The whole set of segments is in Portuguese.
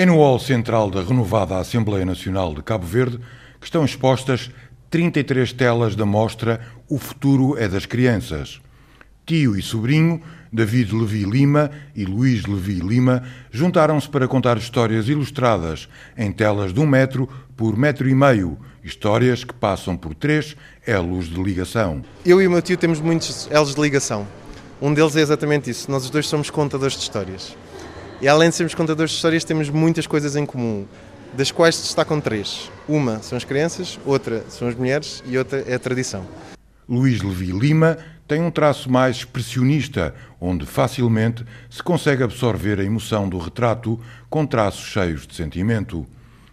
É no hall central da renovada Assembleia Nacional de Cabo Verde que estão expostas 33 telas da mostra O Futuro é das Crianças. Tio e sobrinho, David Levi Lima e Luís Levi Lima, juntaram-se para contar histórias ilustradas em telas de um metro por metro e meio, histórias que passam por três elos de ligação. Eu e o meu tio temos muitos elos de ligação. Um deles é exatamente isso. Nós os dois somos contadores de histórias. E além de sermos contadores de histórias, temos muitas coisas em comum, das quais se destacam três. Uma são as crianças, outra são as mulheres e outra é a tradição. Luís Levi Lima tem um traço mais expressionista, onde facilmente se consegue absorver a emoção do retrato com traços cheios de sentimento.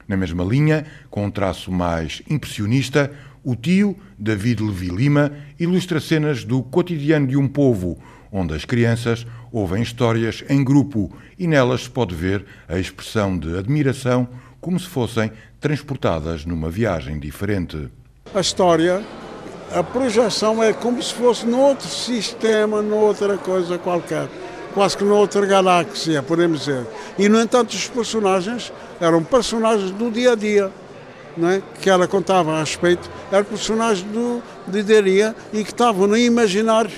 Na mesma linha, com um traço mais impressionista, o tio, David Levi Lima, ilustra cenas do cotidiano de um povo, onde as crianças ouvem histórias em grupo e nelas se pode ver a expressão de admiração como se fossem transportadas numa viagem diferente. A história, a projeção é como se fosse noutro sistema, noutra coisa qualquer, quase que noutra galáxia, podemos dizer. E, no entanto, os personagens eram personagens do dia a dia. É? que ela contava a respeito, eram personagens do, a dia e que estavam no imaginário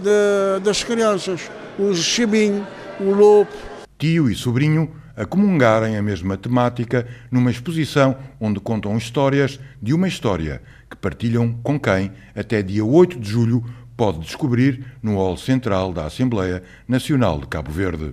de, das crianças. O chibinho, o lobo. Tio e sobrinho a comungarem a mesma temática numa exposição onde contam histórias de uma história que partilham com quem, até dia 8 de julho, pode descobrir no hall central da Assembleia Nacional de Cabo Verde.